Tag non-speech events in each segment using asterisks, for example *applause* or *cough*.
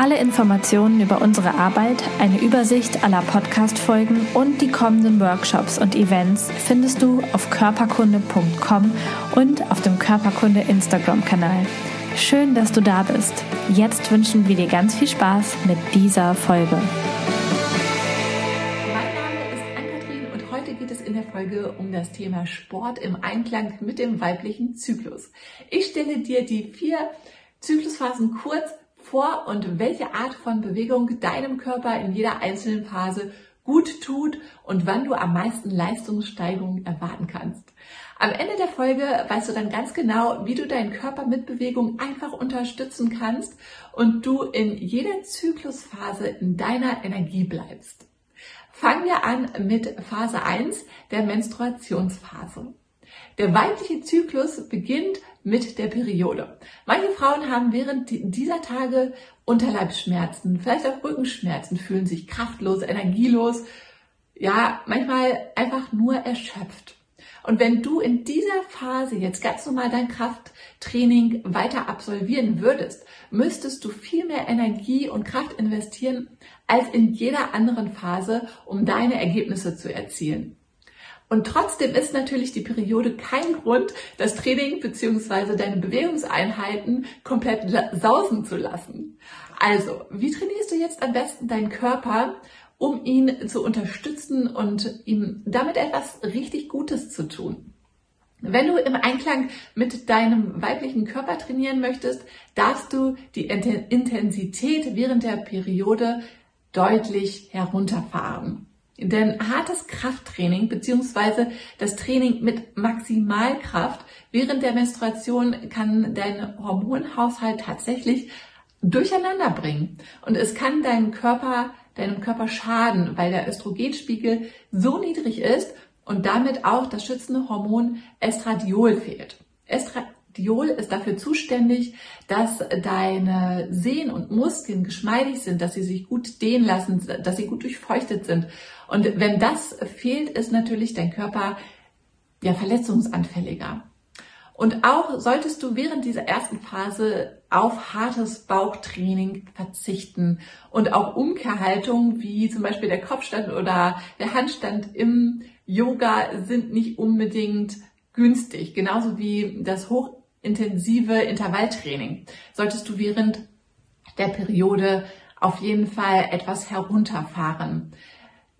Alle Informationen über unsere Arbeit, eine Übersicht aller Podcast-Folgen und die kommenden Workshops und Events findest du auf körperkunde.com und auf dem Körperkunde Instagram-Kanal. Schön, dass du da bist. Jetzt wünschen wir dir ganz viel Spaß mit dieser Folge. Mein Name ist Ann-Kathrin und heute geht es in der Folge um das Thema Sport im Einklang mit dem weiblichen Zyklus. Ich stelle dir die vier Zyklusphasen kurz vor und welche Art von Bewegung deinem Körper in jeder einzelnen Phase gut tut und wann du am meisten Leistungssteigerung erwarten kannst. Am Ende der Folge weißt du dann ganz genau, wie du deinen Körper mit Bewegung einfach unterstützen kannst und du in jeder Zyklusphase in deiner Energie bleibst. Fangen wir an mit Phase 1, der Menstruationsphase. Der weibliche Zyklus beginnt mit der Periode. Manche Frauen haben während dieser Tage Unterleibsschmerzen, vielleicht auch Rückenschmerzen, fühlen sich kraftlos, energielos, ja, manchmal einfach nur erschöpft. Und wenn du in dieser Phase jetzt ganz normal dein Krafttraining weiter absolvieren würdest, müsstest du viel mehr Energie und Kraft investieren als in jeder anderen Phase, um deine Ergebnisse zu erzielen. Und trotzdem ist natürlich die Periode kein Grund, das Training beziehungsweise deine Bewegungseinheiten komplett sausen zu lassen. Also, wie trainierst du jetzt am besten deinen Körper, um ihn zu unterstützen und ihm damit etwas richtig Gutes zu tun? Wenn du im Einklang mit deinem weiblichen Körper trainieren möchtest, darfst du die Intensität während der Periode deutlich herunterfahren. Denn hartes Krafttraining beziehungsweise das Training mit Maximalkraft während der Menstruation kann deinen Hormonhaushalt tatsächlich durcheinander bringen. Und es kann deinem Körper, deinem Körper schaden, weil der Östrogenspiegel so niedrig ist und damit auch das schützende Hormon Estradiol fehlt. Estra Diol ist dafür zuständig, dass deine Sehnen und Muskeln geschmeidig sind, dass sie sich gut dehnen lassen, dass sie gut durchfeuchtet sind. Und wenn das fehlt, ist natürlich dein Körper ja verletzungsanfälliger. Und auch solltest du während dieser ersten Phase auf hartes Bauchtraining verzichten und auch Umkehrhaltungen wie zum Beispiel der Kopfstand oder der Handstand im Yoga sind nicht unbedingt günstig. Genauso wie das hoch intensive Intervalltraining solltest du während der Periode auf jeden Fall etwas herunterfahren.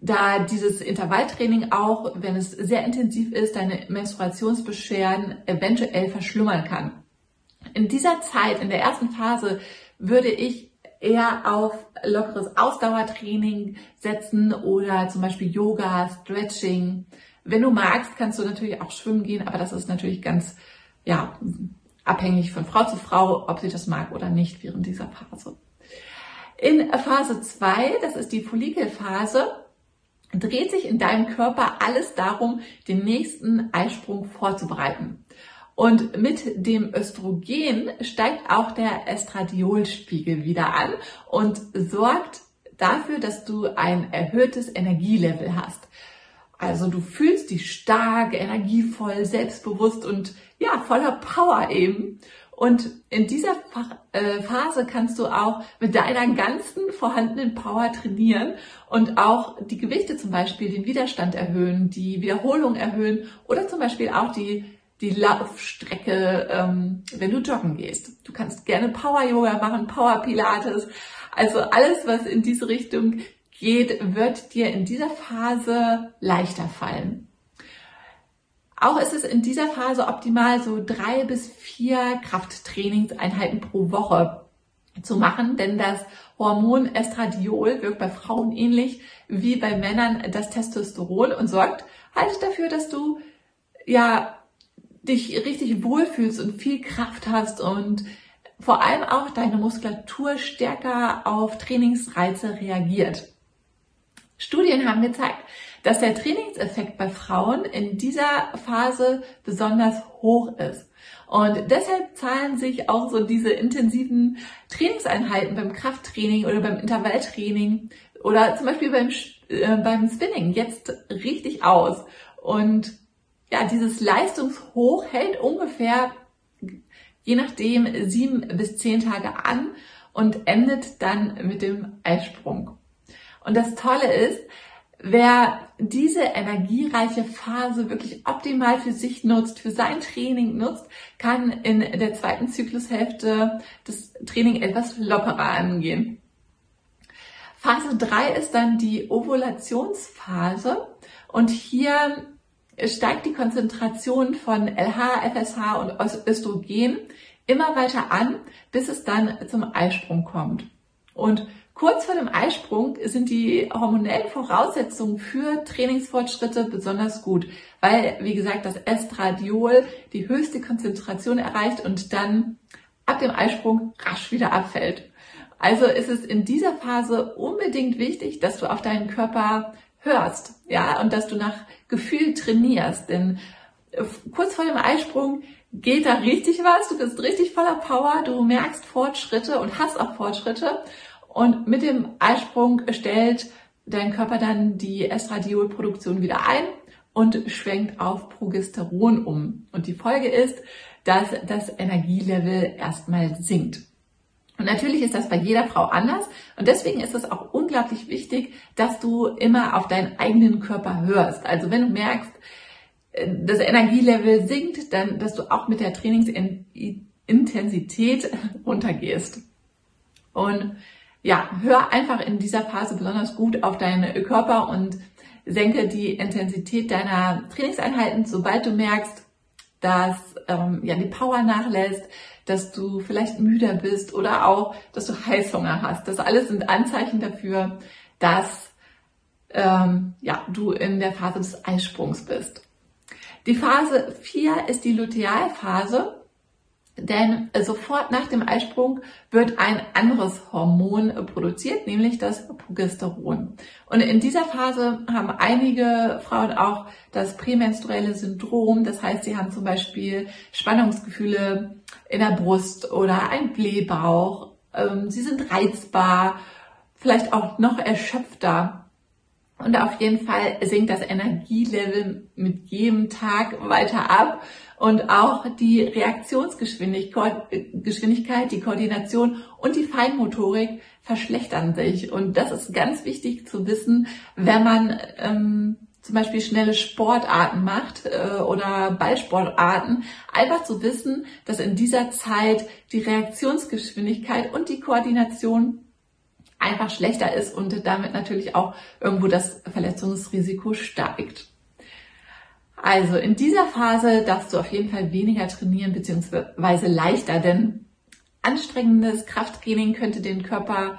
Da dieses Intervalltraining auch, wenn es sehr intensiv ist, deine Menstruationsbeschwerden eventuell verschlummern kann. In dieser Zeit, in der ersten Phase, würde ich eher auf lockeres Ausdauertraining setzen oder zum Beispiel Yoga, Stretching. Wenn du magst, kannst du natürlich auch schwimmen gehen, aber das ist natürlich ganz ja, abhängig von Frau zu Frau, ob sie das mag oder nicht während dieser Phase. In Phase 2, das ist die Follikelphase, dreht sich in deinem Körper alles darum, den nächsten Eisprung vorzubereiten. Und mit dem Östrogen steigt auch der Estradiolspiegel wieder an und sorgt dafür, dass du ein erhöhtes Energielevel hast. Also du fühlst dich stark, energievoll, selbstbewusst und ja, voller Power eben. Und in dieser äh, Phase kannst du auch mit deiner ganzen vorhandenen Power trainieren und auch die Gewichte zum Beispiel, den Widerstand erhöhen, die Wiederholung erhöhen oder zum Beispiel auch die, die Laufstrecke, ähm, wenn du joggen gehst. Du kannst gerne Power Yoga machen, Power Pilates. Also alles, was in diese Richtung geht, wird dir in dieser Phase leichter fallen. Auch ist es in dieser Phase optimal, so drei bis vier Krafttrainingseinheiten pro Woche zu machen, denn das Hormon Estradiol wirkt bei Frauen ähnlich wie bei Männern das Testosteron und sorgt halt dafür, dass du ja dich richtig wohlfühlst und viel Kraft hast und vor allem auch deine Muskulatur stärker auf Trainingsreize reagiert. Studien haben gezeigt, dass der Trainingseffekt bei Frauen in dieser Phase besonders hoch ist. Und deshalb zahlen sich auch so diese intensiven Trainingseinheiten beim Krafttraining oder beim Intervalltraining oder zum Beispiel beim, äh, beim Spinning jetzt richtig aus. Und ja, dieses Leistungshoch hält ungefähr je nachdem sieben bis zehn Tage an und endet dann mit dem Eisprung. Und das Tolle ist, wer diese energiereiche Phase wirklich optimal für sich nutzt, für sein Training nutzt, kann in der zweiten Zyklushälfte das Training etwas lockerer angehen. Phase 3 ist dann die Ovulationsphase und hier steigt die Konzentration von LH, FSH und Östrogen immer weiter an, bis es dann zum Eisprung kommt. Und kurz vor dem Eisprung sind die hormonellen Voraussetzungen für Trainingsfortschritte besonders gut, weil, wie gesagt, das Estradiol die höchste Konzentration erreicht und dann ab dem Eisprung rasch wieder abfällt. Also ist es in dieser Phase unbedingt wichtig, dass du auf deinen Körper hörst, ja, und dass du nach Gefühl trainierst, denn äh, kurz vor dem Eisprung geht da richtig was, du bist richtig voller Power, du merkst Fortschritte und hast auch Fortschritte und mit dem Eisprung stellt dein Körper dann die Estradiolproduktion wieder ein und schwenkt auf Progesteron um. Und die Folge ist, dass das Energielevel erstmal sinkt. Und natürlich ist das bei jeder Frau anders und deswegen ist es auch unglaublich wichtig, dass du immer auf deinen eigenen Körper hörst. Also wenn du merkst, äh, das Energielevel sinkt, dann, dass du auch mit der Trainingsintensität *laughs* runtergehst. Und ja, hör einfach in dieser Phase besonders gut auf deinen Körper und senke die Intensität deiner Trainingseinheiten, sobald du merkst, dass ähm, ja die Power nachlässt, dass du vielleicht müder bist oder auch, dass du Heißhunger hast. Das alles sind Anzeichen dafür, dass ähm, ja, du in der Phase des Eisprungs bist. Die Phase 4 ist die Lutealphase, denn sofort nach dem Eisprung wird ein anderes Hormon produziert, nämlich das Progesteron. Und in dieser Phase haben einige Frauen auch das prämenstruelle Syndrom. Das heißt, sie haben zum Beispiel Spannungsgefühle in der Brust oder ein Blähbauch. Ähm, sie sind reizbar, vielleicht auch noch erschöpfter. Und auf jeden Fall sinkt das Energielevel mit jedem Tag weiter ab und auch die Reaktionsgeschwindigkeit, die Koordination und die Feinmotorik verschlechtern sich. Und das ist ganz wichtig zu wissen, wenn man ähm, zum Beispiel schnelle Sportarten macht äh, oder Ballsportarten, einfach zu wissen, dass in dieser Zeit die Reaktionsgeschwindigkeit und die Koordination einfach schlechter ist und damit natürlich auch irgendwo das Verletzungsrisiko steigt. Also in dieser Phase darfst du auf jeden Fall weniger trainieren beziehungsweise leichter, denn anstrengendes Krafttraining könnte den Körper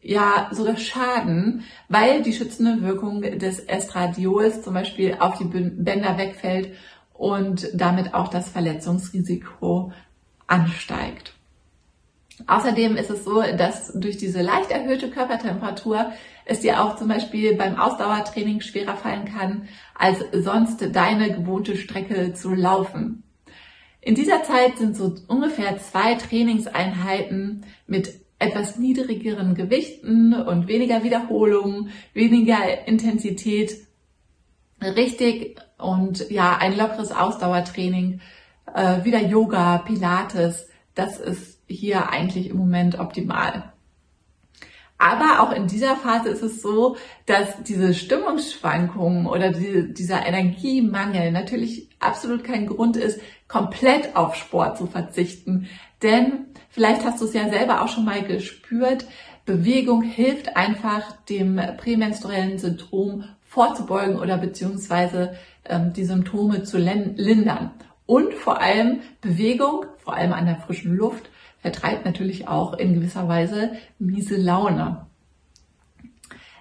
ja sogar schaden, weil die schützende Wirkung des Estradiols zum Beispiel auf die Bänder wegfällt und damit auch das Verletzungsrisiko ansteigt. Außerdem ist es so, dass durch diese leicht erhöhte Körpertemperatur es dir auch zum Beispiel beim Ausdauertraining schwerer fallen kann, als sonst deine gewohnte Strecke zu laufen. In dieser Zeit sind so ungefähr zwei Trainingseinheiten mit etwas niedrigeren Gewichten und weniger Wiederholungen, weniger Intensität richtig und ja, ein lockeres Ausdauertraining, äh, wieder Yoga, Pilates, das ist hier eigentlich im Moment optimal. Aber auch in dieser Phase ist es so, dass diese Stimmungsschwankungen oder die, dieser Energiemangel natürlich absolut kein Grund ist, komplett auf Sport zu verzichten. Denn vielleicht hast du es ja selber auch schon mal gespürt, Bewegung hilft einfach dem prämenstruellen Syndrom vorzubeugen oder beziehungsweise ähm, die Symptome zu lindern. Und vor allem Bewegung, vor allem an der frischen Luft, vertreibt natürlich auch in gewisser Weise miese Laune.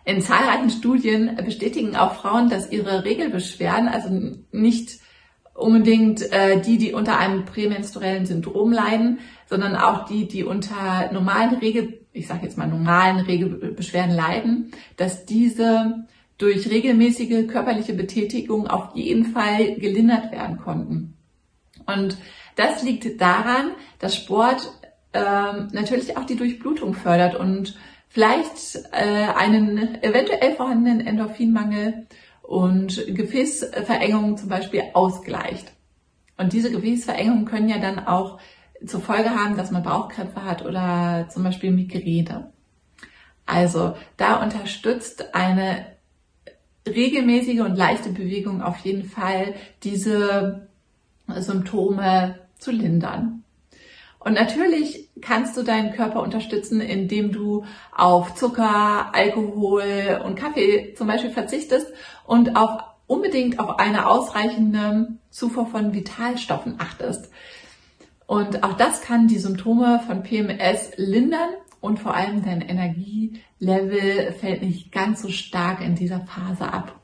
In zahlreichen Studien bestätigen auch Frauen, dass ihre Regelbeschwerden, also nicht unbedingt äh, die, die unter einem prämenstruellen Syndrom leiden, sondern auch die, die unter normalen Regel, ich sage jetzt mal, normalen Regelbeschwerden leiden, dass diese durch regelmäßige körperliche Betätigung auf jeden Fall gelindert werden konnten. Und das liegt daran, dass Sport ähm, natürlich auch die Durchblutung fördert und vielleicht äh, einen eventuell vorhandenen Endorphinmangel und Gefäßverengungen zum Beispiel ausgleicht. Und diese Gefäßverengungen können ja dann auch zur Folge haben, dass man Bauchkrämpfe hat oder zum Beispiel Migräne. Also da unterstützt eine regelmäßige und leichte Bewegung auf jeden Fall diese Symptome zu lindern. Und natürlich kannst du deinen Körper unterstützen, indem du auf Zucker, Alkohol und Kaffee zum Beispiel verzichtest und auf unbedingt auf eine ausreichende Zufuhr von Vitalstoffen achtest. Und auch das kann die Symptome von PMS lindern und vor allem dein Energielevel fällt nicht ganz so stark in dieser Phase ab.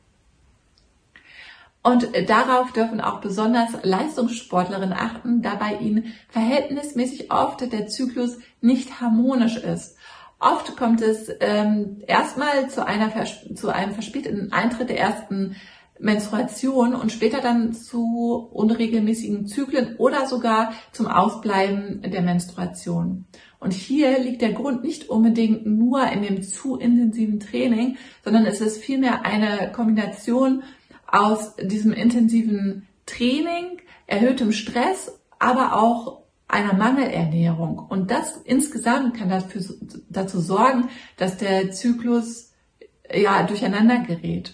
Und darauf dürfen auch besonders Leistungssportlerinnen achten, da bei ihnen verhältnismäßig oft der Zyklus nicht harmonisch ist. Oft kommt es ähm, erstmal zu, einer, zu einem verspäteten Eintritt der ersten Menstruation und später dann zu unregelmäßigen Zyklen oder sogar zum Ausbleiben der Menstruation. Und hier liegt der Grund nicht unbedingt nur in dem zu intensiven Training, sondern es ist vielmehr eine Kombination aus diesem intensiven Training, erhöhtem Stress, aber auch einer Mangelernährung. Und das insgesamt kann dafür, dazu sorgen, dass der Zyklus ja durcheinander gerät.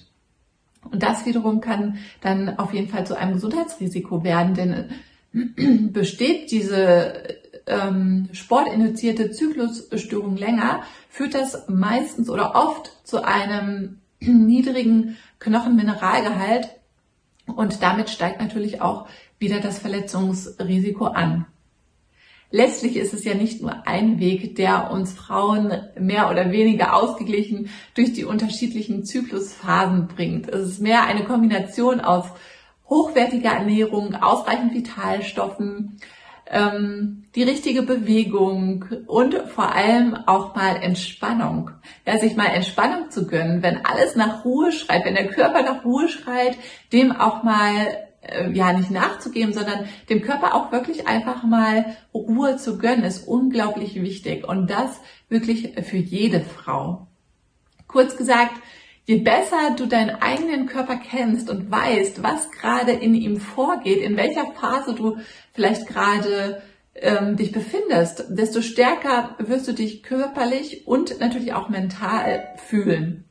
Und das wiederum kann dann auf jeden Fall zu einem Gesundheitsrisiko werden, denn *clears throat* besteht diese ähm, sportinduzierte Zyklusstörung länger, führt das meistens oder oft zu einem *clears throat* niedrigen Knochenmineralgehalt und damit steigt natürlich auch wieder das Verletzungsrisiko an. Letztlich ist es ja nicht nur ein Weg, der uns Frauen mehr oder weniger ausgeglichen durch die unterschiedlichen Zyklusphasen bringt. Es ist mehr eine Kombination aus hochwertiger Ernährung, ausreichend Vitalstoffen, ähm, die richtige Bewegung und vor allem auch mal Entspannung. Ja, sich mal Entspannung zu gönnen, wenn alles nach Ruhe schreit, wenn der Körper nach Ruhe schreit, dem auch mal äh, ja nicht nachzugeben, sondern dem Körper auch wirklich einfach mal Ruhe zu gönnen, ist unglaublich wichtig und das wirklich für jede Frau. Kurz gesagt, Je besser du deinen eigenen Körper kennst und weißt, was gerade in ihm vorgeht, in welcher Phase du vielleicht gerade ähm, dich befindest, desto stärker wirst du dich körperlich und natürlich auch mental fühlen.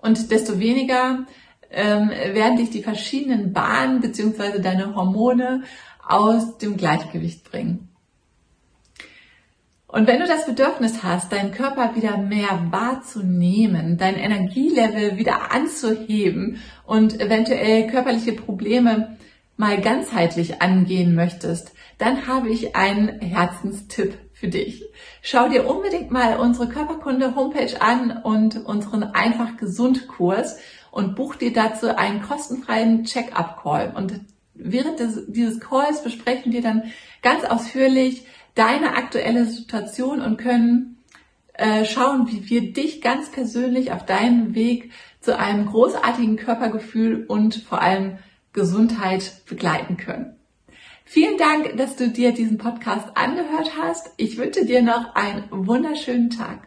Und desto weniger ähm, werden dich die verschiedenen Bahnen beziehungsweise deine Hormone aus dem Gleichgewicht bringen. Und wenn du das Bedürfnis hast, deinen Körper wieder mehr wahrzunehmen, dein Energielevel wieder anzuheben und eventuell körperliche Probleme mal ganzheitlich angehen möchtest, dann habe ich einen Herzenstipp für dich. Schau dir unbedingt mal unsere Körperkunde Homepage an und unseren einfach gesund Kurs und buch dir dazu einen kostenfreien Check-up Call. Und während des, dieses Calls besprechen wir dann ganz ausführlich, deine aktuelle Situation und können äh, schauen, wie wir dich ganz persönlich auf deinem Weg zu einem großartigen Körpergefühl und vor allem Gesundheit begleiten können. Vielen Dank, dass du dir diesen Podcast angehört hast. Ich wünsche dir noch einen wunderschönen Tag.